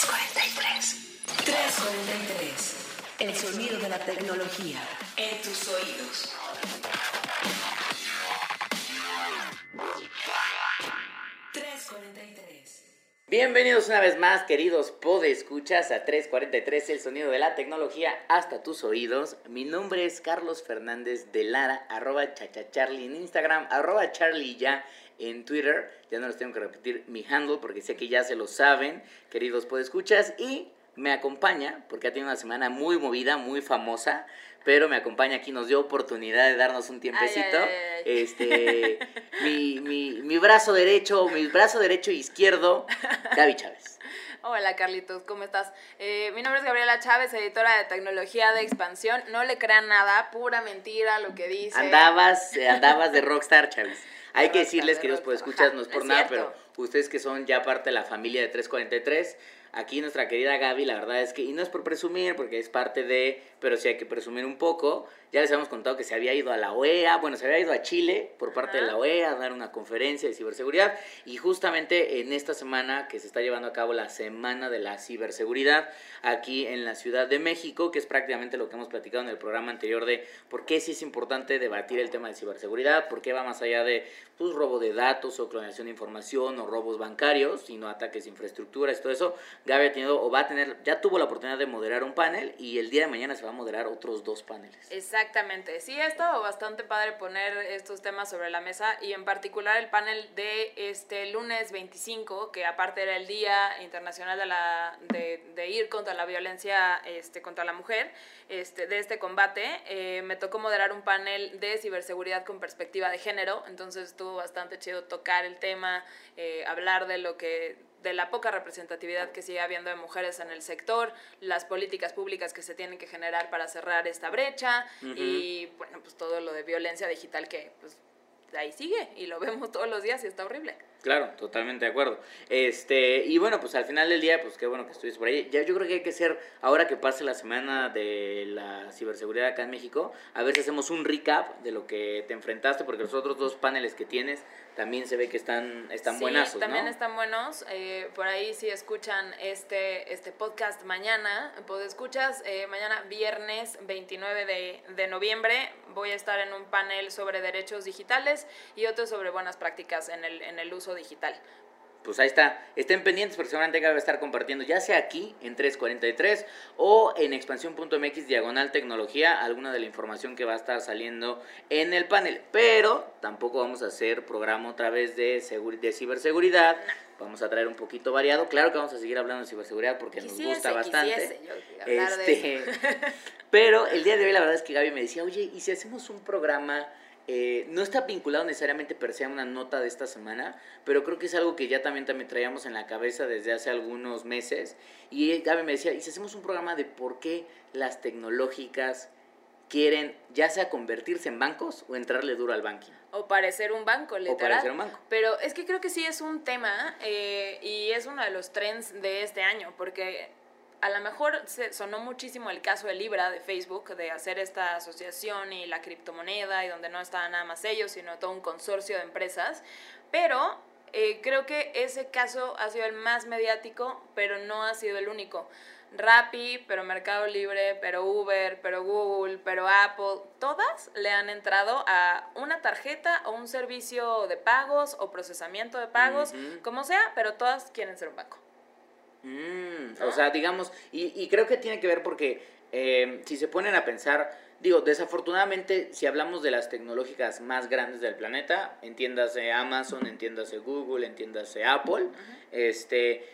343. 343. El sonido de la tecnología en tus oídos. Bienvenidos una vez más, queridos podescuchas, a 343, el sonido de la tecnología hasta tus oídos. Mi nombre es Carlos Fernández de Lara, arroba chachacharlie en Instagram, arroba charlie ya en Twitter. Ya no les tengo que repetir mi handle porque sé que ya se lo saben, queridos podescuchas. Y me acompaña, porque ha tenido una semana muy movida, muy famosa, pero me acompaña aquí, nos dio oportunidad de darnos un tiempecito. este, mi, mi, mi brazo derecho, mi brazo derecho e izquierdo, Gaby Chávez. Hola Carlitos, ¿cómo estás? Eh, mi nombre es Gabriela Chávez, editora de tecnología de expansión. No le crean nada, pura mentira lo que dice. Andabas, andabas de rockstar, Chávez. Hay que decirles, que los pueden escuchar, no es por nada, pero ustedes que son ya parte de la familia de 343, aquí nuestra querida Gaby, la verdad es que, y no es por presumir, porque es parte de, pero sí hay que presumir un poco, ya les habíamos contado que se había ido a la OEA, bueno, se había ido a Chile por parte de la OEA a dar una conferencia de ciberseguridad y justamente en esta semana que se está llevando a cabo la Semana de la Ciberseguridad aquí en la Ciudad de México, que es prácticamente lo que hemos platicado en el programa anterior de por qué sí es importante debatir el tema de ciberseguridad, por qué va más allá de pues, robo de datos o clonación de información o robos bancarios, sino ataques de infraestructuras y todo eso. Gaby ha tenido o va a tener, ya tuvo la oportunidad de moderar un panel y el día de mañana se va a moderar otros dos paneles. Exactamente, sí ha estado bastante padre poner estos temas sobre la mesa y en particular el panel de este lunes 25, que aparte era el Día Internacional de, la, de, ir contra la violencia este, contra la mujer, este, de este combate, eh, me tocó moderar un panel de ciberseguridad con perspectiva de género, entonces estuvo bastante chido tocar el tema, eh, hablar de lo que de la poca representatividad que sigue habiendo de mujeres en el sector, las políticas públicas que se tienen que generar para cerrar esta brecha y bueno, pues todo lo de violencia digital que pues ahí sigue y lo vemos todos los días y está horrible. Claro, totalmente de acuerdo. Este, y bueno, pues al final del día, pues qué bueno que estuviste por ahí. Ya yo creo que hay que ser, ahora que pase la semana de la ciberseguridad acá en México, a ver si hacemos un recap de lo que te enfrentaste, porque los otros dos paneles que tienes también se ve que están, están sí, buenazos, también están buenos. Eh, por ahí si escuchan este, este podcast mañana, pues escuchas, eh, mañana viernes 29 de, de noviembre voy a estar en un panel sobre derechos digitales y otro sobre buenas prácticas en el, en el uso digital. Pues ahí está, estén pendientes porque seguramente va a estar compartiendo ya sea aquí en 343 o en expansión.mx diagonal tecnología alguna de la información que va a estar saliendo en el panel. Pero tampoco vamos a hacer programa otra vez de, de ciberseguridad. Vamos a traer un poquito variado. Claro que vamos a seguir hablando de ciberseguridad porque nos gusta bastante. este, pero el día de hoy la verdad es que Gaby me decía, oye, ¿y si hacemos un programa eh, no está vinculado necesariamente per se a una nota de esta semana, pero creo que es algo que ya también, también traíamos en la cabeza desde hace algunos meses. Y Gaby me decía, ¿y si hacemos un programa de por qué las tecnológicas quieren ya sea convertirse en bancos o entrarle duro al banking? O parecer un banco, literal. O parecer un banco. Pero es que creo que sí es un tema eh, y es uno de los trends de este año, porque a lo mejor se sonó muchísimo el caso de Libra de Facebook, de hacer esta asociación y la criptomoneda, y donde no estaban nada más ellos, sino todo un consorcio de empresas, pero eh, creo que ese caso ha sido el más mediático, pero no ha sido el único. Rappi, pero Mercado Libre, pero Uber, pero Google, pero Apple, todas le han entrado a una tarjeta o un servicio de pagos o procesamiento de pagos, como sea, pero todas quieren ser un banco. Mm, o sea, digamos, y, y, creo que tiene que ver porque eh, si se ponen a pensar, digo, desafortunadamente, si hablamos de las tecnológicas más grandes del planeta, entiéndase Amazon, entiéndase Google, entiéndase Apple, este,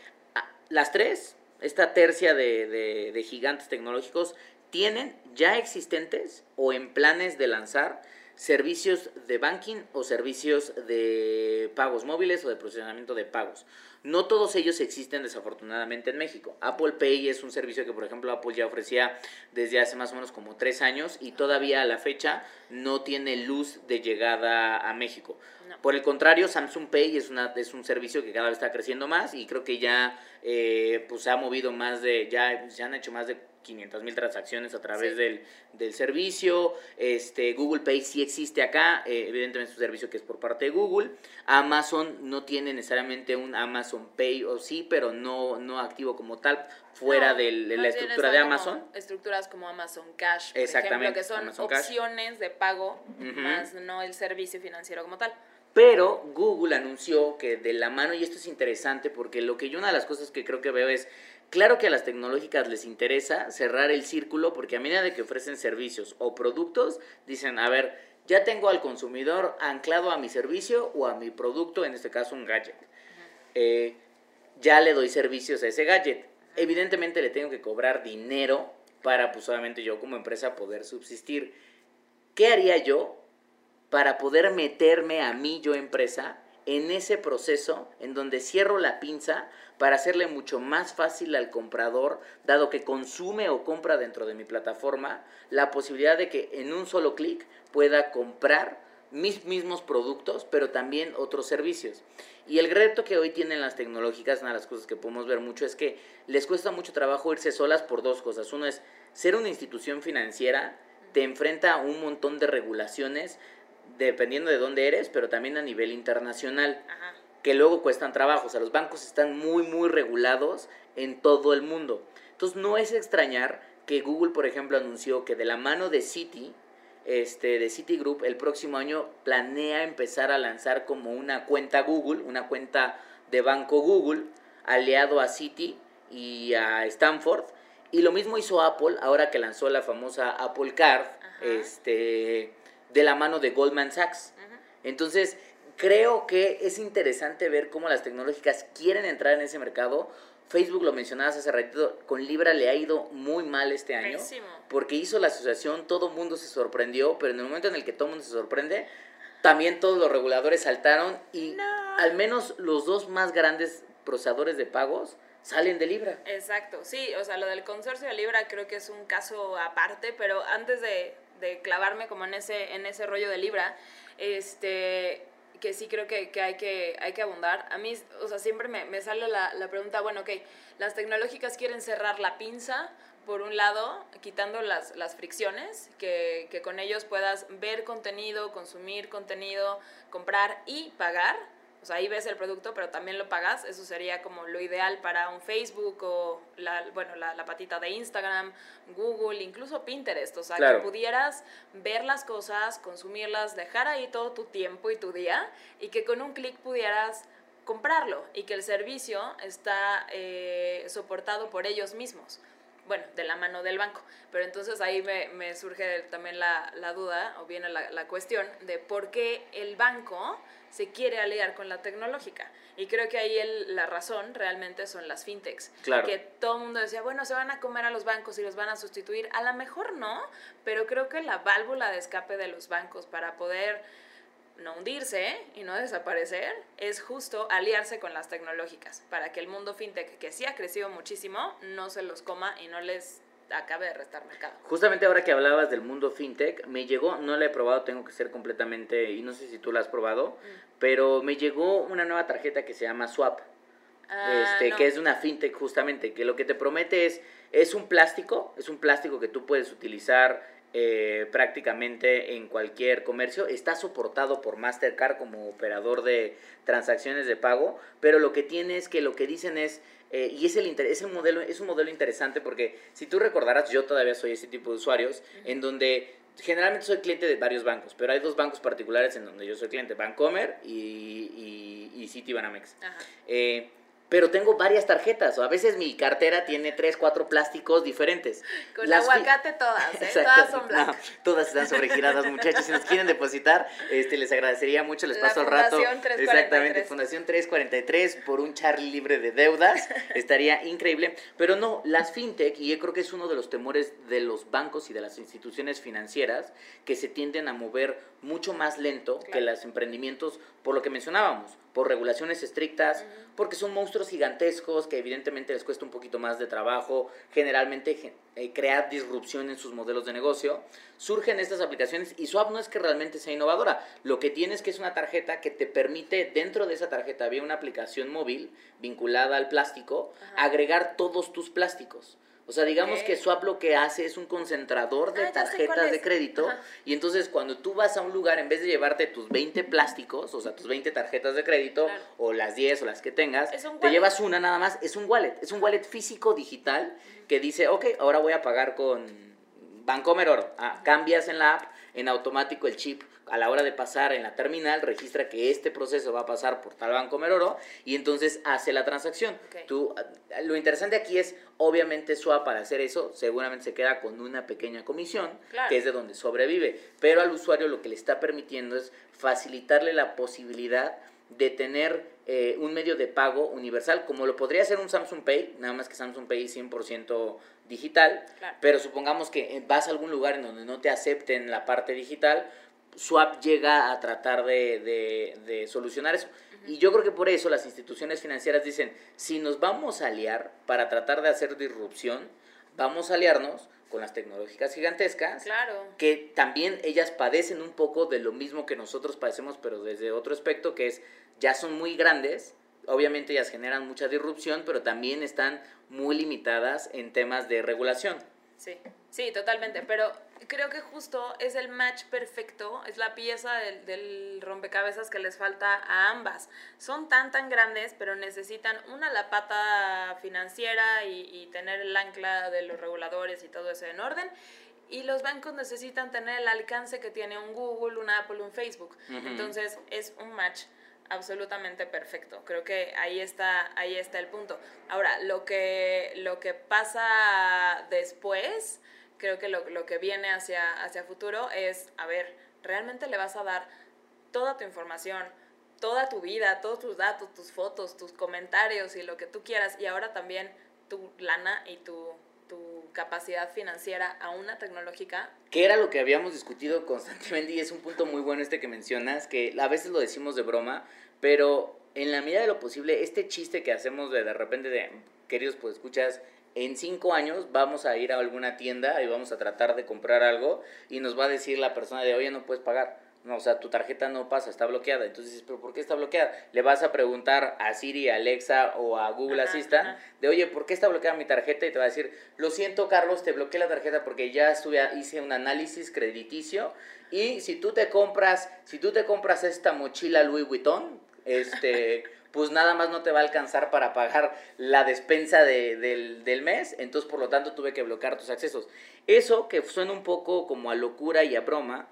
las tres, esta tercia de, de, de gigantes tecnológicos, tienen ya existentes o en planes de lanzar servicios de banking o servicios de pagos móviles o de procesamiento de pagos. No todos ellos existen desafortunadamente en México. Apple Pay es un servicio que, por ejemplo, Apple ya ofrecía desde hace más o menos como tres años y todavía a la fecha no tiene luz de llegada a México. Por el contrario, Samsung Pay es, una, es un servicio que cada vez está creciendo más y creo que ya eh, pues, se ha movido más de, ya se han hecho más de 500 mil transacciones a través del, del, servicio. Este, Google Pay sí existe acá, eh, evidentemente es un servicio que es por parte de Google. Amazon no tiene necesariamente un Amazon Pay o sí, pero no, no activo como tal fuera de la estructura de Amazon. Estructuras como Amazon Cash, por Exactamente, ejemplo, que son opciones de pago, más no el servicio financiero como tal. Pero Google anunció que de la mano, y esto es interesante porque lo que yo una de las cosas que creo que veo es, claro que a las tecnológicas les interesa cerrar el círculo porque a medida de que ofrecen servicios o productos, dicen, a ver, ya tengo al consumidor anclado a mi servicio o a mi producto, en este caso un gadget. Eh, ya le doy servicios a ese gadget. Evidentemente le tengo que cobrar dinero para, pues obviamente yo como empresa poder subsistir. ¿Qué haría yo para poder meterme a mí, yo empresa, en ese proceso en donde cierro la pinza para hacerle mucho más fácil al comprador, dado que consume o compra dentro de mi plataforma, la posibilidad de que en un solo clic pueda comprar mis mismos productos, pero también otros servicios. Y el reto que hoy tienen las tecnológicas, una de las cosas que podemos ver mucho es que les cuesta mucho trabajo irse solas por dos cosas. Uno es ser una institución financiera, te enfrenta a un montón de regulaciones, dependiendo de dónde eres, pero también a nivel internacional, que luego cuestan trabajo. O sea, los bancos están muy, muy regulados en todo el mundo. Entonces, no es extrañar que Google, por ejemplo, anunció que de la mano de Citi, este, de Citigroup, el próximo año planea empezar a lanzar como una cuenta Google, una cuenta de banco Google, aliado a Citi y a Stanford. Y lo mismo hizo Apple, ahora que lanzó la famosa Apple Card, este de la mano de Goldman Sachs. Entonces, creo que es interesante ver cómo las tecnológicas quieren entrar en ese mercado. Facebook, lo mencionabas hace ratito, con Libra le ha ido muy mal este año. Porque hizo la asociación, todo el mundo se sorprendió, pero en el momento en el que todo el mundo se sorprende, también todos los reguladores saltaron y al menos los dos más grandes procesadores de pagos salen de Libra. Exacto, sí, o sea, lo del consorcio de Libra creo que es un caso aparte, pero antes de, de clavarme como en ese, en ese rollo de Libra, este, que sí creo que, que, hay, que hay que abundar. A mí, o sea, siempre me, me sale la, la, pregunta, bueno, ok, las tecnológicas quieren cerrar la pinza, por un lado, quitando las, las fricciones, que, que con ellos puedas ver contenido, consumir contenido, comprar y pagar o sea, ahí ves el producto, pero también lo pagas. Eso sería como lo ideal para un Facebook o la, bueno, la, patita de Instagram, Google, incluso Pinterest. O sea, que pudieras ver las cosas, consumirlas, dejar ahí todo tu tiempo y tu día y que con un clic pudieras comprarlo y que el servicio está eh, soportado por ellos mismos bueno, de la mano del banco. Pero entonces ahí me, me surge también la, la, duda o viene la, la, cuestión de por qué el banco se quiere aliar con la tecnológica. Y creo que ahí el, la razón realmente son las fintechs. Claro. Que todo el mundo decía, bueno, se van a comer a los bancos y los van a sustituir. A lo mejor no, pero creo que la válvula de escape de los bancos para poder no hundirse y no desaparecer es justo aliarse con las tecnológicas para que el mundo fintech, que sí ha crecido muchísimo, no se los coma y no les acabe de restar mercado. Justamente ahora que hablabas del mundo fintech, me llegó, no la he probado, tengo que ser completamente, y no sé si tú la has probado, mm. pero me llegó una nueva tarjeta que se llama Swap. Ah, este, que es una fintech justamente, que lo que te promete es, es un plástico, es un plástico que tú puedes utilizar eh, prácticamente en cualquier comercio. Está soportado por Mastercard como operador de transacciones de pago, pero lo que tiene es que lo que dicen es, eh, y es, el, ese modelo, es un modelo interesante porque si tú recordarás, yo todavía soy ese tipo de usuarios, en donde generalmente soy cliente de varios bancos, pero hay dos bancos particulares en donde yo soy cliente, Bancomer y, y, y Citibanamex. Eh, pero tengo varias tarjetas, o a veces mi cartera tiene tres, cuatro plásticos diferentes. Con aguacate todas, ¿eh? todas son blancas. todas están sobregiradas, muchachos. Si nos quieren depositar, este, les agradecería mucho, les paso el rato. 343. Exactamente, Fundación 343 por un Charlie libre de deudas. Estaría increíble. Pero no, las fintech, y yo creo que es uno de los temores de los bancos y de las instituciones financieras, que se tienden a mover mucho más lento que los emprendimientos, por lo que mencionábamos, por regulaciones estrictas, porque son monstruos gigantescos que evidentemente les cuesta un poquito más de trabajo, generalmente eh, crear disrupción en sus modelos de negocio, surgen estas aplicaciones y Swap no es que realmente sea innovadora, lo que tiene es que es una tarjeta que te permite, dentro de esa tarjeta había una aplicación móvil vinculada al plástico, agregar todos tus plásticos O sea, digamos que Swap lo que hace es un concentrador de Ah, tarjetas de crédito. Ajá. Y entonces cuando tú vas a un lugar, en vez de llevarte tus 20 plásticos, o sea, tus 20 tarjetas de crédito, Claro. o las 10 o las que tengas, te llevas una nada más. Es un wallet. Es un wallet físico digital que dice, ok, ahora voy a pagar con Bancomer Oro. Ah, cambias en la app, en automático el chip a la hora de pasar en la terminal registra que este proceso va a pasar por tal Bancomer Oro y entonces hace la transacción. Tú, lo interesante aquí es, obviamente Swap para hacer eso seguramente se queda con una pequeña comisión, Claro. que es de donde sobrevive, pero al usuario lo que le está permitiendo es facilitarle la posibilidad de tener eh, un medio de pago universal, como lo podría ser un Samsung Pay, nada más que Samsung Pay es 100% digital, Claro. pero supongamos que vas a algún lugar en donde no te acepten la parte digital, Swap llega a tratar de, de- de solucionar eso. Y yo creo que por eso las instituciones financieras dicen, si nos vamos a aliar para tratar de hacer disrupción, vamos a aliarnos con las tecnológicas gigantescas, Claro. que también ellas padecen un poco de lo mismo que nosotros padecemos, pero desde otro aspecto, que es, ya son muy grandes, obviamente ellas generan mucha disrupción, pero también están muy limitadas en temas de regulación. Sí, sí, totalmente. Pero creo que justo es el match perfecto, es la pieza del, del rompecabezas que les falta a ambas. Son tan, tan grandes, pero necesitan una la pata financiera y, y tener el ancla de los reguladores y todo eso en orden. Y los bancos necesitan tener el alcance que tiene un Google, un Apple, un Facebook. Entonces es un match absolutamente perfecto. Creo que ahí está, ahí está el punto. Ahora, lo que, lo que pasa después, creo que lo, lo que viene hacia, hacia futuro es, a ver, ¿realmente le vas a dar toda tu información, toda tu vida, todos tus datos, tus fotos, tus comentarios y lo que tú quieras, y ahora también tu lana y tu, capacidad financiera a una tecnológica? que era lo que habíamos discutido constantemente y es un punto muy bueno este que mencionas, que a veces lo decimos de broma, pero en la medida de lo posible, este chiste que hacemos de de repente de, queridos pues escuchas, en cinco años vamos a ir a alguna tienda y vamos a tratar de comprar algo y nos va a decir la persona de, oye, no puedes pagar. No, o sea, tu tarjeta no pasa, está bloqueada. Entonces dices, ¿pero por qué está bloqueada? Le vas a preguntar a Siri, a Alexa o a Google Ajá, Assistant ajá. de, oye, ¿por qué está bloqueada mi tarjeta? Y te va a decir, lo siento, Carlos, te bloqueé la tarjeta porque ya estuve, hice un análisis crediticio y si tú te compras, si tú te compras esta mochila Louis Vuitton, este, pues nada más no te va a alcanzar para pagar la despensa de- del, del mes, entonces por lo tanto tuve que bloquear tus accesos. Eso que suena un poco como a locura y a broma,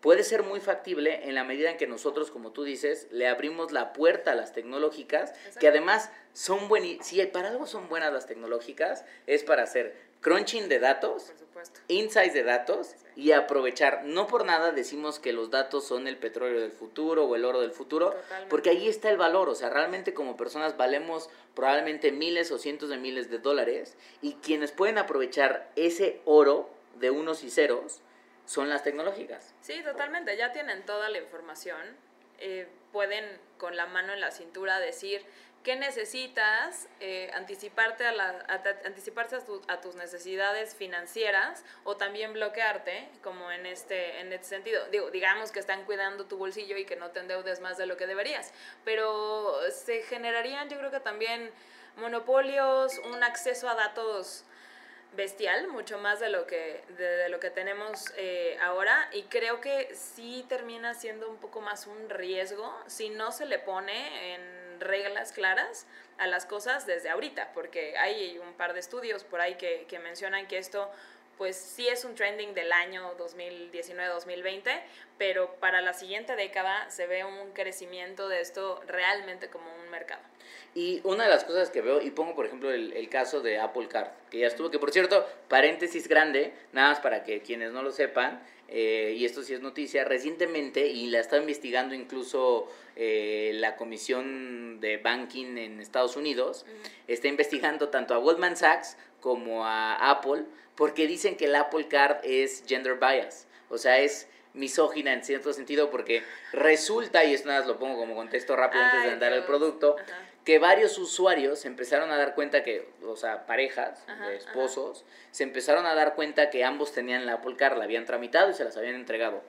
puede ser muy factible en la medida en que nosotros, como tú dices, le abrimos la puerta a las tecnológicas, Exacto. que además son buenas, si para algo son buenas las tecnológicas, es para hacer crunching de datos, insights de datos y aprovechar. No por nada decimos que los datos son el petróleo del futuro o el oro del futuro, Totalmente. porque ahí está el valor. O sea, realmente como personas valemos probablemente miles o cientos de miles de dólares y quienes pueden aprovechar ese oro de unos y ceros son las tecnológicas. Sí, totalmente. Ya tienen toda la información. Eh, pueden con la mano en la cintura decir qué necesitas, eh, anticiparte a, la, anticiparse a, tu- a tus necesidades financieras o también bloquearte, como en este, en este sentido. Digo, digamos que están cuidando tu bolsillo y que no te endeudes más de lo que deberías, pero se generarían yo creo que también monopolios, un acceso a datos bestial, mucho más de lo que, de, de lo que tenemos eh, ahora. Y creo que sí termina siendo un poco más un riesgo si no se le pone en reglas claras a las cosas desde ahorita, porque hay un par de estudios por ahí que, que mencionan que esto pues sí es un trending del año 2019-2020, pero para la siguiente década se ve un crecimiento de esto realmente como un mercado. Y una de las cosas que veo, y pongo por ejemplo el, el caso de Apple Card, que ya estuvo, que por cierto, paréntesis grande, nada más para que quienes no lo sepan, eh, y esto sí es noticia, recientemente, y la está investigando incluso eh, la Comisión de Banking en Estados Unidos, está investigando tanto a Goldman Sachs como a Apple, porque dicen que el Apple Card es gender bias, o sea, es misógina en cierto sentido, porque resulta, y esto nada más lo pongo como contexto rápido antes de andar el producto, Ajá. que varios usuarios se empezaron a dar cuenta que, o sea, parejas, Ajá, de esposos, se empezaron a dar cuenta que ambos tenían la Apple Card, la habían tramitado y se las habían entregado.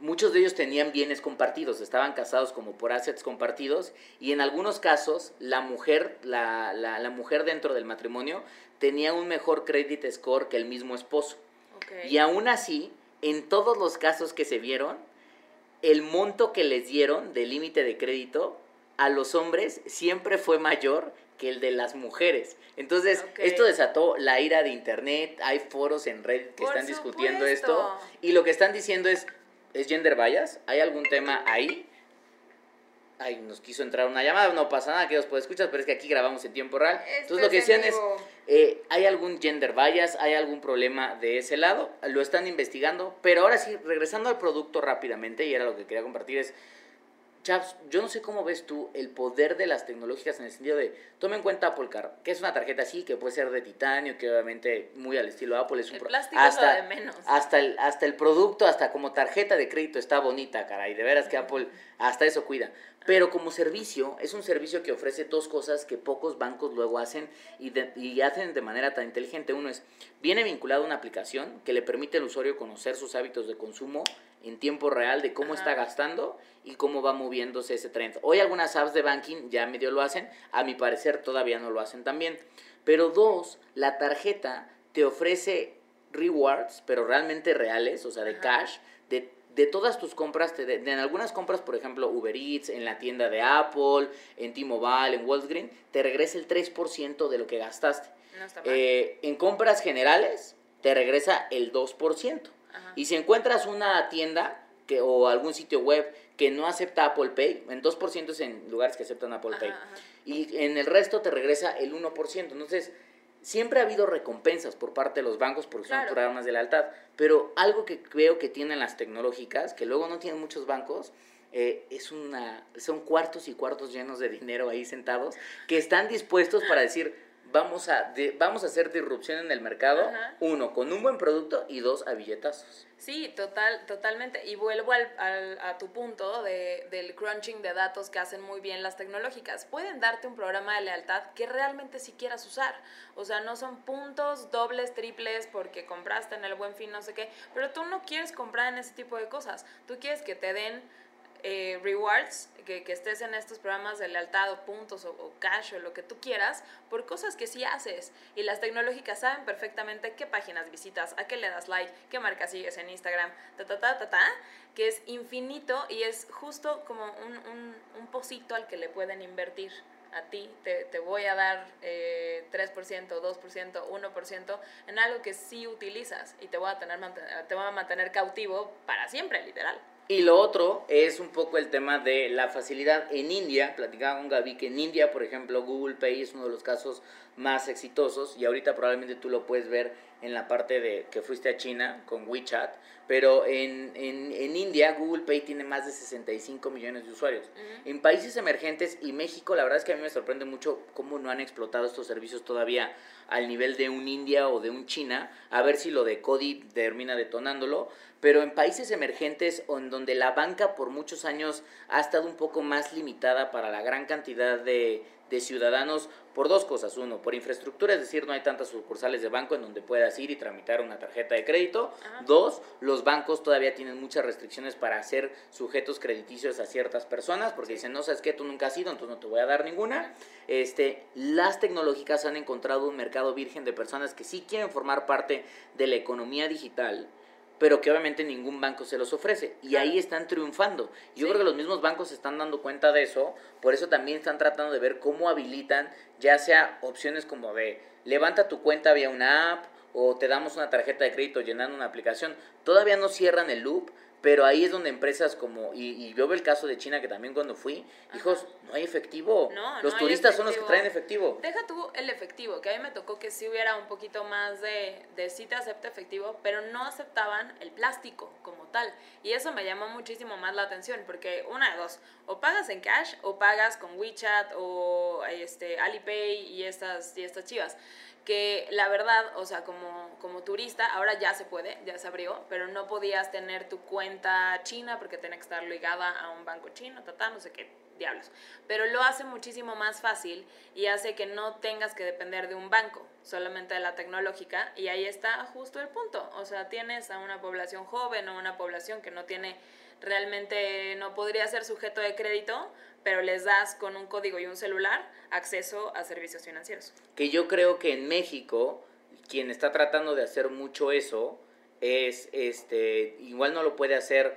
Muchos de ellos tenían bienes compartidos, estaban casados como por assets compartidos y en algunos casos la mujer, la, la, la mujer dentro del matrimonio tenía un mejor credit score que el mismo esposo. Y aún así, en todos los casos que se vieron, el monto que les dieron de límite de crédito a los hombres siempre fue mayor que el de las mujeres. Entonces, esto desató la ira de internet, hay foros en Reddit que Por están discutiendo esto y lo que están diciendo es es gender bias, hay algún tema ahí. Ay, nos quiso entrar una llamada, no pasa nada que os puede escuchar, pero es que aquí grabamos en tiempo real. Entonces lo que decían es, eh, ¿hay algún gender bias? ¿Hay algún problema de ese lado? Lo están investigando, pero ahora sí, regresando al producto rápidamente, y era lo que quería compartir, es, Chaps, yo no sé cómo ves tú el poder de las tecnológicas en el sentido de, toma en cuenta Apple Car, que es una tarjeta así, que puede ser de titanio, que obviamente muy al estilo Apple es un El pro- plástico es lo hasta, de menos. hasta el, hasta el producto, hasta como tarjeta de crédito está bonita, caray, de veras que Apple hasta eso cuida. Pero como servicio, es un servicio que ofrece dos cosas que pocos bancos luego hacen y, de- y hacen de manera tan inteligente. Uno es, viene vinculado a una aplicación que le permite al usuario conocer sus hábitos de consumo en tiempo real de cómo Ajá. está gastando y cómo va moviéndose ese trend. Hoy algunas apps de banking ya medio lo hacen, a mi parecer todavía no lo hacen también. Pero dos, la tarjeta te ofrece rewards, pero realmente reales, o sea, de Ajá. cash, de, de todas tus compras, te de, de en algunas compras, por ejemplo, Uber Eats, en la tienda de Apple, en T-Mobile, en Walgreens, te regresa el 3% de lo que gastaste. No está mal. Eh, en compras generales, te regresa el 2%. Ajá. Y si encuentras una tienda que, o algún sitio web que no acepta Apple Pay, en 2% es en lugares que aceptan Apple Ajá, Pay. ajá. Y en el resto te regresa el 1%. Entonces, siempre ha habido recompensas por parte de los bancos porque son Claro. programas de lealtad. Pero algo que creo que tienen las tecnológicas, que luego no tienen muchos bancos, eh, es una, son cuartos y cuartos llenos de dinero ahí sentados que están dispuestos para decir, vamos a, de- vamos a hacer disrupción en el mercado, Ajá. uno, con un buen producto y dos, a billetazos. Sí, total, totalmente. Y vuelvo al, al- a tu punto de, del crunching de datos que hacen muy bien las tecnológicas. Pueden darte un programa de lealtad que realmente sí quieras usar. O sea, no son puntos dobles, triples, porque compraste en el buen fin, no sé qué. Pero tú no quieres comprar en ese tipo de cosas. Tú quieres que te den eh, rewards, que, que estés en estos programas de lealtad o puntos o, cash o lo que tú quieras por cosas que sí haces. Y las tecnológicas saben perfectamente qué páginas visitas, a qué le das like, qué marca sigues en Instagram, ta, ta, ta, ta, ta, que es infinito y es justo como un, un, un pocito al que le pueden invertir. A ti te, te voy a dar eh, 3%, 2%, 1% en algo que sí utilizas y te voy, a tener, te voy a mantener cautivo para siempre, literal. Y lo otro es un poco el tema de la facilidad en India. Platicaba con Gaby que en India, por ejemplo, Google Pay es uno de los casos más exitosos y ahorita probablemente tú lo puedes ver en la parte de que fuiste a China con WeChat. Pero en, en, en India Google Pay tiene más de 65 millones de usuarios. Ujú. En países emergentes y México, la verdad es que a mí me sorprende mucho cómo no han explotado estos servicios todavía al nivel de un India o de un China, a ver si lo de Cody termina detonándolo, pero en países emergentes o en donde la banca por muchos años ha estado un poco más limitada para la gran cantidad de, de ciudadanos por dos cosas. Uno, por infraestructura, es decir, no hay tantas sucursales de banco en donde puedas ir y tramitar una tarjeta de crédito. Ajá. Dos, los bancos todavía tienen muchas restricciones para hacer sujetos crediticios a ciertas personas, porque dicen, no sabes qué, tú nunca has ido, entonces no te voy a dar ninguna. Este, las tecnológicas han encontrado un mercado virgen de personas que sí quieren formar parte de la economía digital, pero que obviamente ningún banco se los ofrece. Y ahí están triunfando. Yo Sí. creo que los mismos bancos se están dando cuenta de eso, por eso también están tratando de ver cómo habilitan, ya sea opciones como de levanta tu cuenta vía una app o te damos una tarjeta de crédito llenando una aplicación. Todavía no cierran el loop, pero ahí es donde empresas como, y, y yo veo el caso de China que también cuando fui, hijos, no hay efectivo. No, los no turistas son los que efectivo. traen efectivo. Deja tú el efectivo, que a mí me tocó que sí hubiera un poquito más de, de sí te acepta efectivo, pero no aceptaban el plástico como tal. Y eso me llamó muchísimo más la atención, porque una de dos, o pagas en cash o pagas con WeChat o este, Alipay y estas, y estas chivas. Que la verdad, o sea, como, como turista, ahora ya se puede, ya se abrió, pero no podías tener tu cuenta china porque tenía que estar ligada a un banco chino, tata, no sé qué diablos. Pero lo hace muchísimo más fácil y hace que no tengas que depender de un banco, solamente de la tecnológica. Y ahí está justo el punto. O sea, tienes a una población joven o una población que no tiene realmente no podría ser sujeto de crédito, pero les das con un código y un celular acceso a servicios financieros. Que yo creo que en México, quien está tratando de hacer mucho eso, es, este, igual no lo puede hacer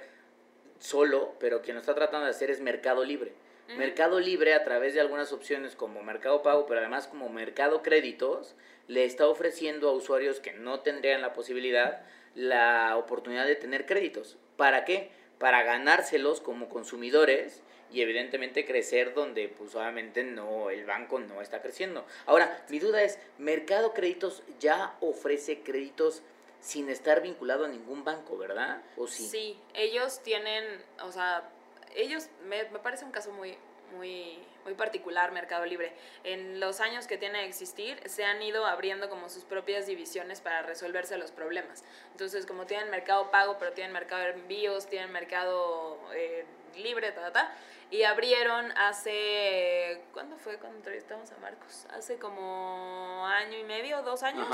solo, pero quien lo está tratando de hacer es Mercado Libre. Mercado Libre, a través de algunas opciones como Mercado Pago, pero además como Mercado Créditos, le está ofreciendo a usuarios que no tendrían la posibilidad la oportunidad de tener créditos. ¿Para qué? Para ganárselos como consumidores y evidentemente crecer donde pues obviamente no el banco no está creciendo. Ahora, mi duda es, Mercado Créditos ya ofrece créditos sin estar vinculado a ningún banco, ¿verdad? ¿O sí? Sí, ellos tienen, o sea, ellos, me, me parece un caso muy, muy, muy particular Mercado Libre. En los años que tiene de existir, se han ido abriendo como sus propias divisiones para resolverse los problemas. Entonces, como tienen mercado pago, pero tienen mercado de envíos, tienen mercado eh, libre, ta, ta, y abrieron hace, ¿cuándo fue cuando entrevistamos a Marcos? Hace como año y medio, dos años.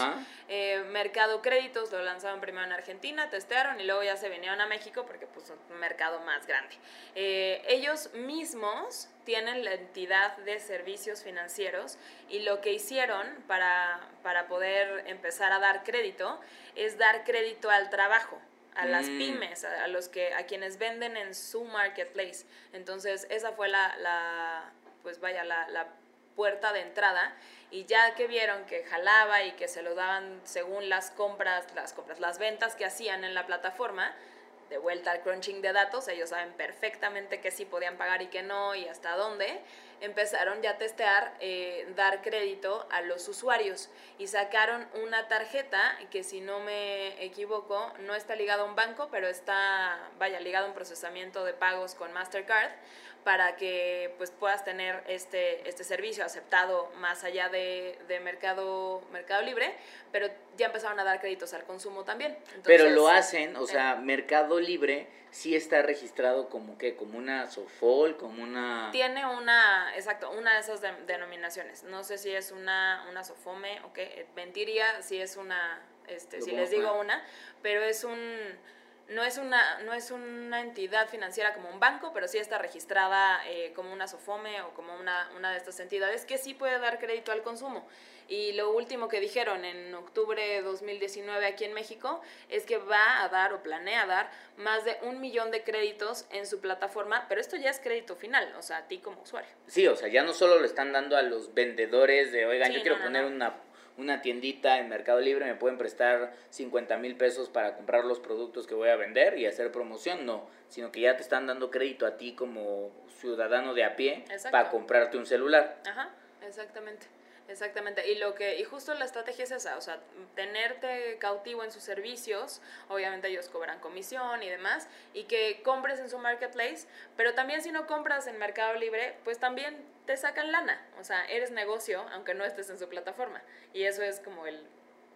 Eh, mercado Créditos lo lanzaron primero en Argentina, testearon y luego ya se vinieron a México porque pues un mercado más grande. Eh, ellos mismos tienen la entidad de servicios financieros y lo que hicieron para, para poder empezar a dar crédito es dar crédito al trabajo a las mm. pymes, a, los que, a quienes venden en su marketplace. Entonces, esa fue la, la pues vaya, la, la puerta de entrada y ya que vieron que jalaba y que se lo daban según las compras, las compras, las ventas que hacían en la plataforma, de vuelta al crunching de datos, ellos saben perfectamente que sí podían pagar y que no y hasta dónde, empezaron ya a testear eh, dar crédito a los usuarios y sacaron una tarjeta que si no me equivoco no está ligada a un banco, pero está, vaya, ligado a un procesamiento de pagos con Mastercard para que pues puedas tener este, este servicio aceptado más allá de, de mercado, mercado Libre, pero ya empezaron a dar créditos al consumo también. pero lo hacen, o sea, Mercado Libre sí está registrado como que, como una Sofol, como una... Tiene una, exacto, una de esas denominaciones. No sé si es una, una Sofome o qué, mentiría si es una, este, si les digo una, pero es un no es una, no es una entidad financiera como un banco, pero sí está registrada eh, como una SOFOME o como una, una de estas entidades que sí puede dar crédito al consumo. Y lo último que dijeron en octubre de 2019 aquí en México es que va a dar o planea dar más de un millón de créditos en su plataforma, pero esto ya es crédito final, o sea, a ti como usuario. Sí, o sea, ya no solo lo están dando a los vendedores de, oigan, yo quiero poner una una tiendita en Mercado Libre me pueden prestar 50 mil pesos para comprar los productos que voy a vender y hacer promoción, no, sino que ya te están dando crédito a ti como ciudadano de a pie para comprarte un celular. Ajá, exactamente. Exactamente, y lo que y justo la estrategia es esa, o sea, tenerte cautivo en sus servicios, obviamente ellos cobran comisión y demás, y que compres en su marketplace, pero también si no compras en Mercado Libre, pues también te sacan lana, o sea, eres negocio aunque no estés en su plataforma, y eso es como el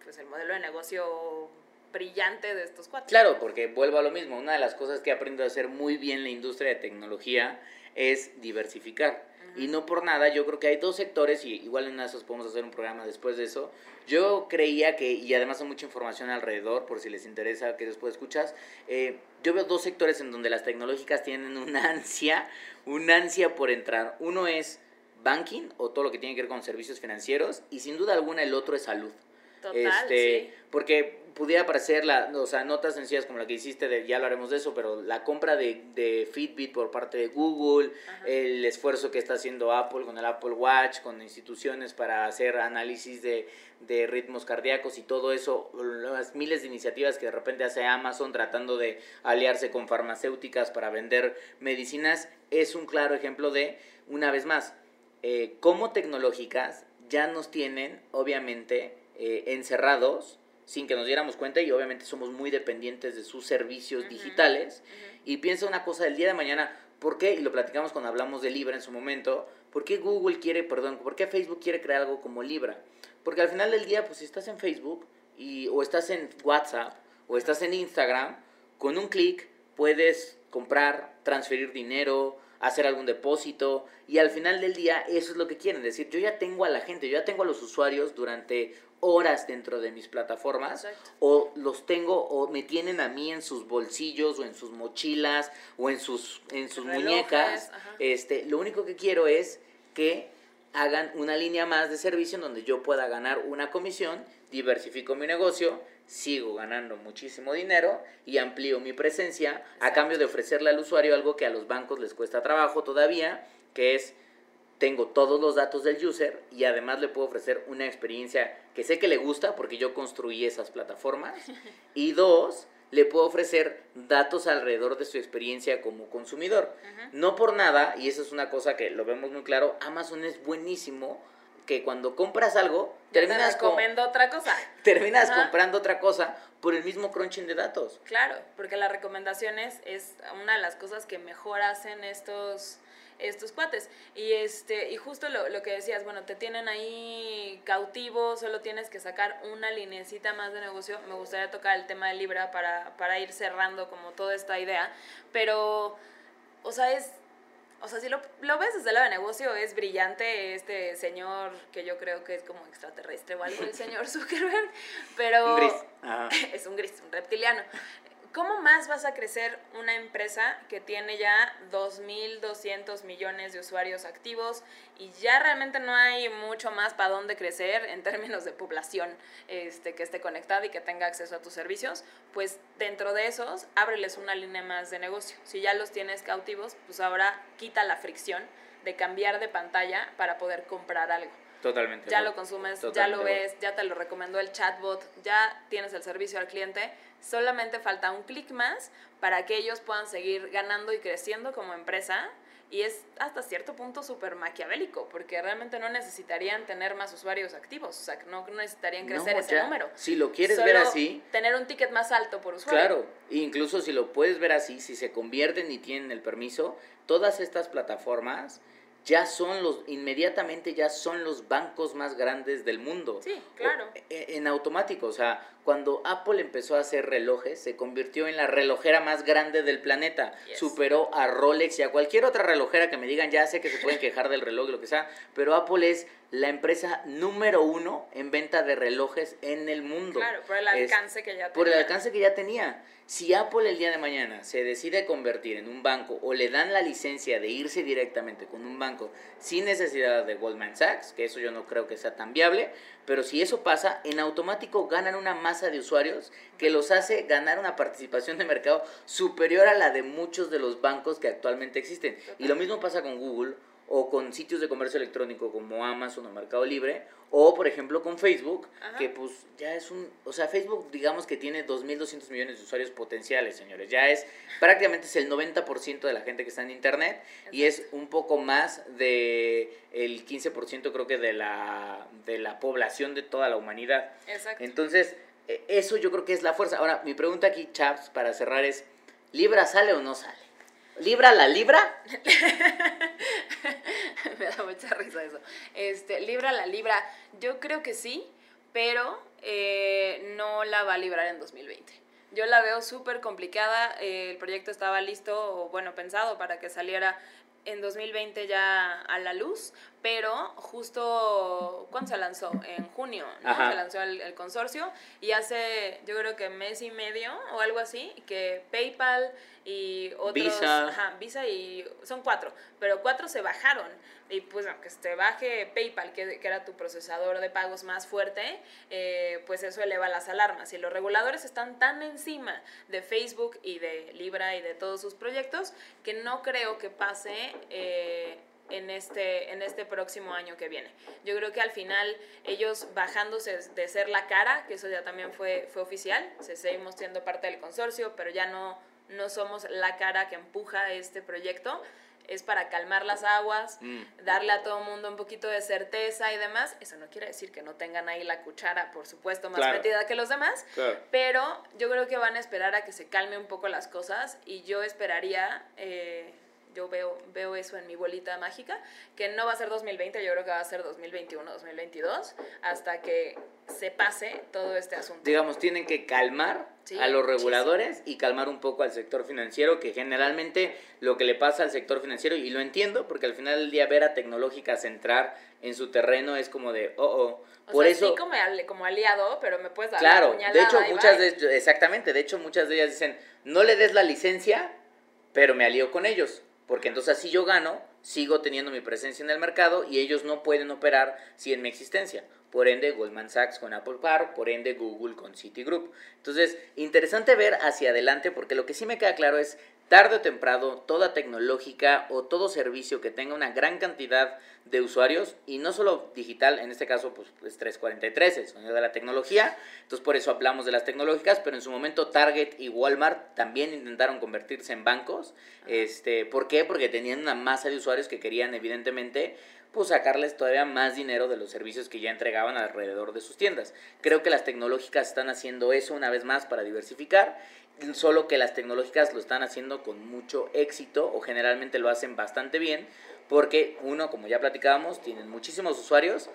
pues el modelo de negocio brillante de estos cuatro. Claro, porque vuelvo a lo mismo, una de las cosas que he a hacer muy bien la industria de tecnología es diversificar y no por nada, yo creo que hay dos sectores, y igual en esos podemos hacer un programa después de eso. Yo creía que, y además hay mucha información alrededor, por si les interesa que después escuchas, eh, yo veo dos sectores en donde las tecnológicas tienen una ansia, una ansia por entrar. Uno es banking o todo lo que tiene que ver con servicios financieros, y sin duda alguna el otro es salud. Total, este, Porque pudiera parecer, la, o sea, notas sencillas como la que hiciste, de, ya hablaremos de eso, pero la compra de, de Fitbit por parte de Google, el esfuerzo que está haciendo Apple con el Apple Watch, con instituciones para hacer análisis de, de ritmos cardíacos y todo eso, las miles de iniciativas que de repente hace Amazon tratando de aliarse con farmacéuticas para vender medicinas, es un claro ejemplo de, una vez más, eh, cómo tecnológicas ya nos tienen, obviamente, eh, encerrados sin que nos diéramos cuenta y obviamente somos muy dependientes de sus servicios digitales. Y piensa una cosa del día de mañana, ¿por qué? Y lo platicamos cuando hablamos de Libra en su momento, ¿por qué Google quiere, perdón, por qué Facebook quiere crear algo como Libra? Porque al final del día, pues si estás en Facebook y, o estás en WhatsApp o estás en Instagram, con un clic puedes comprar, transferir dinero, hacer algún depósito y al final del día eso es lo que quieren decir. Yo ya tengo a la gente, yo ya tengo a los usuarios durante horas dentro de mis plataformas o los tengo o me tienen a mí en sus bolsillos o en sus mochilas o en sus en sus muñecas. Este, lo único que quiero es que hagan una línea más de servicio en donde yo pueda ganar una comisión, diversifico mi negocio, sigo ganando muchísimo dinero y amplío mi presencia a cambio de ofrecerle al usuario algo que a los bancos les cuesta trabajo todavía, que es tengo todos los datos del user y además le puedo ofrecer una experiencia que sé que le gusta porque yo construí esas plataformas. Y dos, le puedo ofrecer datos alrededor de su experiencia como consumidor. No por nada, y eso es una cosa que lo vemos muy claro, Amazon es buenísimo que cuando compras algo, terminas te otra cosa. Terminas comprando otra cosa por el mismo crunching de datos. Claro, porque las recomendaciones es una de las cosas que mejor hacen estos estos cuates. Y, este, y justo lo, lo, que decías, bueno, te tienen ahí cautivo, solo tienes que sacar una linecita más de negocio. Me gustaría tocar el tema de Libra para, para ir cerrando como toda esta idea, pero, o sea, es... O sea, si lo, lo ves desde el lado de negocio, es brillante este señor que yo creo que es como extraterrestre o algo, el señor Zuckerberg, pero... Un gris. Es un gris, un reptiliano. ¿Cómo más vas a crecer una empresa que tiene ya 2.200 millones de usuarios activos y ya realmente no hay mucho más para dónde crecer en términos de población este, que esté conectada y que tenga acceso a tus servicios? Pues dentro de esos, ábreles una línea más de negocio. Si ya los tienes cautivos, pues ahora quita la fricción de cambiar de pantalla para poder comprar algo. Totalmente. Ya lo consumes, ya lo ves, ya te lo recomendó el chatbot, ya tienes el servicio al cliente Solamente falta un clic más para que ellos puedan seguir ganando y creciendo como empresa. Y es hasta cierto punto súper maquiavélico, porque realmente no necesitarían tener más usuarios activos, o sea, no necesitarían crecer ese número. Si lo quieres ver así. Tener un ticket más alto por usuario. Claro, incluso si lo puedes ver así, si se convierten y tienen el permiso, todas estas plataformas ya son los, inmediatamente ya son los bancos más grandes del mundo. Sí, claro. E, en, automático, o sea, cuando Apple empezó a hacer relojes, se convirtió en la relojera más grande del planeta. Superó a Rolex y a cualquier otra relojera que me digan, ya sé que se pueden quejar del reloj y lo que sea, pero Apple es la empresa número uno en venta de relojes en el mundo. Claro, por el alcance que ya tenía. Por el alcance que ya tenía. Si Apple el día de mañana se decide convertir en un banco o le dan la licencia de irse directamente con un banco sin necesidad de Goldman Sachs, que eso yo no creo que sea tan viable, pero si eso pasa, en automático ganan una masa de usuarios que los hace ganar una participación de mercado superior a la de muchos de los bancos que actualmente existen. Y lo mismo pasa con Google o con sitios de comercio electrónico como Amazon o Mercado Libre, o por ejemplo con Facebook, que pues ya es un, o sea, Facebook digamos que tiene 2.200 millones de usuarios potenciales, señores, ya es prácticamente es el 90% de la gente que está en Internet y es un poco más de el 15% creo que de la, de la población de toda la humanidad. Exacto. Entonces, eso yo creo que es la fuerza. Ahora, mi pregunta aquí, Chaps, para cerrar es, ¿Libra sale o no sale? ¿Libra la libra? Me da mucha risa eso. Este, libra la libra, yo creo que sí, pero eh, no la va a librar en 2020. Yo la veo súper complicada. el proyecto estaba listo, o bueno, pensado para que saliera en 2020 ya a la luz, pero justo, ¿cuándo se lanzó? En junio, ¿no? Se lanzó el, consorcio y hace, yo creo que mes y medio o algo así, que PayPal y otros... Visa. Ajá, Visa y... Son cuatro, pero cuatro se bajaron. Y pues aunque se baje PayPal, que, que, era tu procesador de pagos más fuerte, eh, pues eso eleva las alarmas. Y los reguladores están tan encima de Facebook y de Libra y de todos sus proyectos que no creo que pase... Eh, en este, en este próximo año que viene. Yo creo que al final ellos bajándose de ser la cara, que eso ya también fue, fue oficial, se seguimos siendo parte del consorcio, pero ya no, no somos la cara que empuja este proyecto, es para calmar las aguas, mm. darle a todo el mundo un poquito de certeza y demás. Eso no quiere decir que no tengan ahí la cuchara, por supuesto, más metida que los demás, pero yo creo que van a esperar a que se calme un poco las cosas y yo esperaría... Eh, yo veo, veo eso en mi bolita mágica, que no va a ser 2020, yo creo que va a ser 2021, 2022, hasta que se pase todo este asunto. Digamos, tienen que calmar Sí, a los reguladores y calmar un poco al sector financiero, que generalmente lo que le pasa al sector financiero, y lo entiendo, porque al final del día ver a tecnológicas entrar en su terreno es como de, oh, oh. O Por sea, eso, sí como, ali- como aliado, pero me puedes dar la Claro, de hecho muchas bye. de exactamente, de hecho muchas de ellas dicen, "No le des la licencia, pero me alío con ellos, porque entonces así yo gano, sigo teniendo mi presencia en el mercado y ellos no pueden operar sin mi existencia." Por ende Goldman Sachs con Apple Car, por ende Google con Citigroup. Entonces, interesante ver hacia adelante porque lo que sí me queda claro es tarde o temprano toda tecnológica o todo servicio que tenga una gran cantidad de usuarios y no solo digital, en este caso pues es 343, el sonido de la tecnología, entonces por eso hablamos de las tecnológicas, pero en su momento Target y Walmart también intentaron convertirse en bancos, este, ¿por qué? Porque tenían una masa de usuarios que querían evidentemente pues sacarles todavía más dinero de los servicios que ya entregaban alrededor de sus tiendas. Creo que las tecnológicas están haciendo eso una vez más para diversificar, solo que las tecnológicas lo están haciendo con mucho éxito o generalmente lo hacen bastante bien, porque uno, como ya platicábamos, tienen muchísimos usuarios,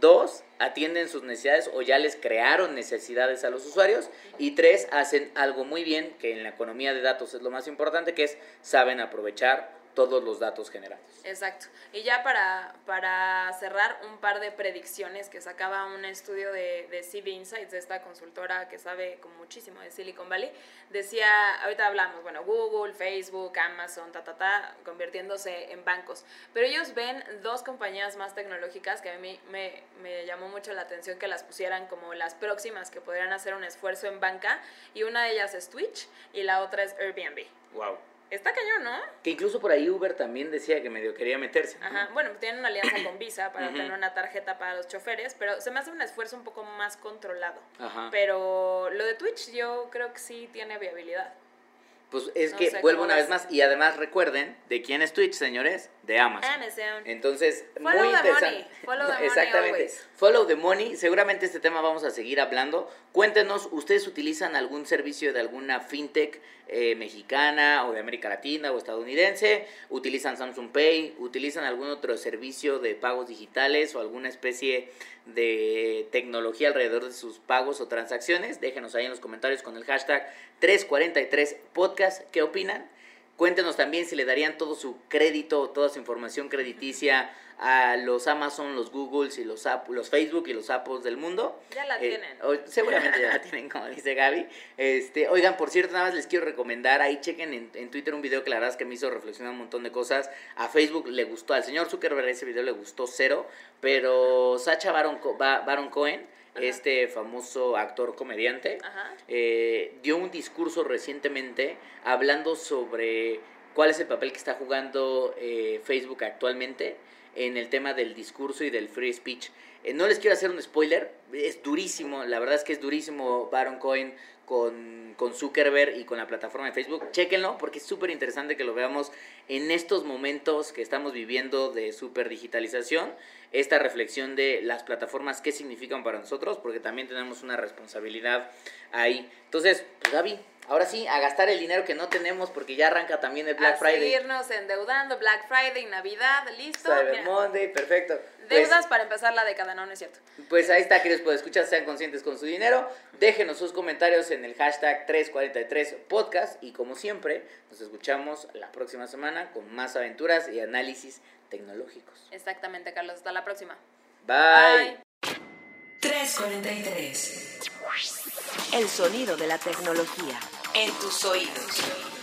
dos, atienden sus necesidades o ya les crearon necesidades a los usuarios, y tres, hacen algo muy bien, que en la economía de datos es lo más importante, que es saben aprovechar todos los datos generados. Exacto. Y ya para, para cerrar, un par de predicciones que sacaba un estudio de, de CB Insights, de esta consultora que sabe como muchísimo de Silicon Valley, decía, ahorita hablamos, bueno, Google, Facebook, Amazon, ta, ta, ta, convirtiéndose en bancos. Pero ellos ven dos compañías más tecnológicas que a mí me, me llamó mucho la atención que las pusieran como las próximas que podrían hacer un esfuerzo en banca. Y una de ellas es Twitch y la otra es Airbnb. Wow. Está cañón, ¿no? Que incluso por ahí Uber también decía que medio quería meterse. ¿no? Ajá, bueno, tienen una alianza con Visa para tener una tarjeta para los choferes, pero se me hace un esfuerzo un poco más controlado. Ajá. Pero lo de Twitch yo creo que sí tiene viabilidad. Pues es No que vuelvo ¿cómo una vez más y además recuerden de quién es Twitch, señores, de Amazon. Amazon. Entonces, Follow muy interesante. money, follow the money Exactamente. always. Follow the money. Seguramente este tema vamos a seguir hablando. Cuéntenos, ¿ustedes utilizan algún servicio de alguna fintech eh, mexicana o de América Latina o estadounidense? ¿Utilizan Samsung Pay? ¿Utilizan algún otro servicio de pagos digitales o alguna especie de tecnología alrededor de sus pagos o transacciones? Déjenos ahí en los comentarios con el hashtag 343podcast. ¿Qué opinan? Cuéntenos también si le darían todo su crédito, toda su información crediticia a los Amazon, los Googles y los, App- los Facebook y los Apples del mundo. Ya la Eh, tienen. o- seguramente ya la tienen, como dice Gaby. Este, oigan, por cierto, nada más les quiero recomendar, ahí chequen en, en Twitter un video que la verdad es que me hizo reflexionar un montón de cosas. A Facebook le gustó, al señor Zuckerberg ese video le gustó cero, pero Sacha Baron, Baron Cohen, Ajá. este famoso actor comediante, eh, dio un discurso recientemente hablando sobre cuál es el papel que está jugando eh, Facebook actualmente en el tema del discurso y del free speech. Eh, no les quiero hacer un spoiler, es durísimo, la verdad es que es durísimo Baron Cohen con, con Zuckerberg y con la plataforma de Facebook. Chéquenlo porque es súper interesante que lo veamos en estos momentos que estamos viviendo de super digitalización, esta reflexión de las plataformas, qué significan para nosotros, porque también tenemos una responsabilidad ahí. Entonces, pues Gaby, ahora sí, a gastar el dinero que no tenemos porque ya arranca también el Black a Friday. seguirnos endeudando, Black Friday, Navidad, listo. Cyber Mira, Monday, perfecto. Pues- deudas para empezar la década, no, no es cierto. Pues ahí está, queridos pues escuchar, sean conscientes con su dinero. Déjenos sus comentarios en el hashtag 343podcast y como siempre, nos escuchamos la próxima semana con más aventuras y análisis tecnológicos. Exactamente, Carlos. Hasta la próxima. Bye. 343. El sonido de la tecnología en tus oídos.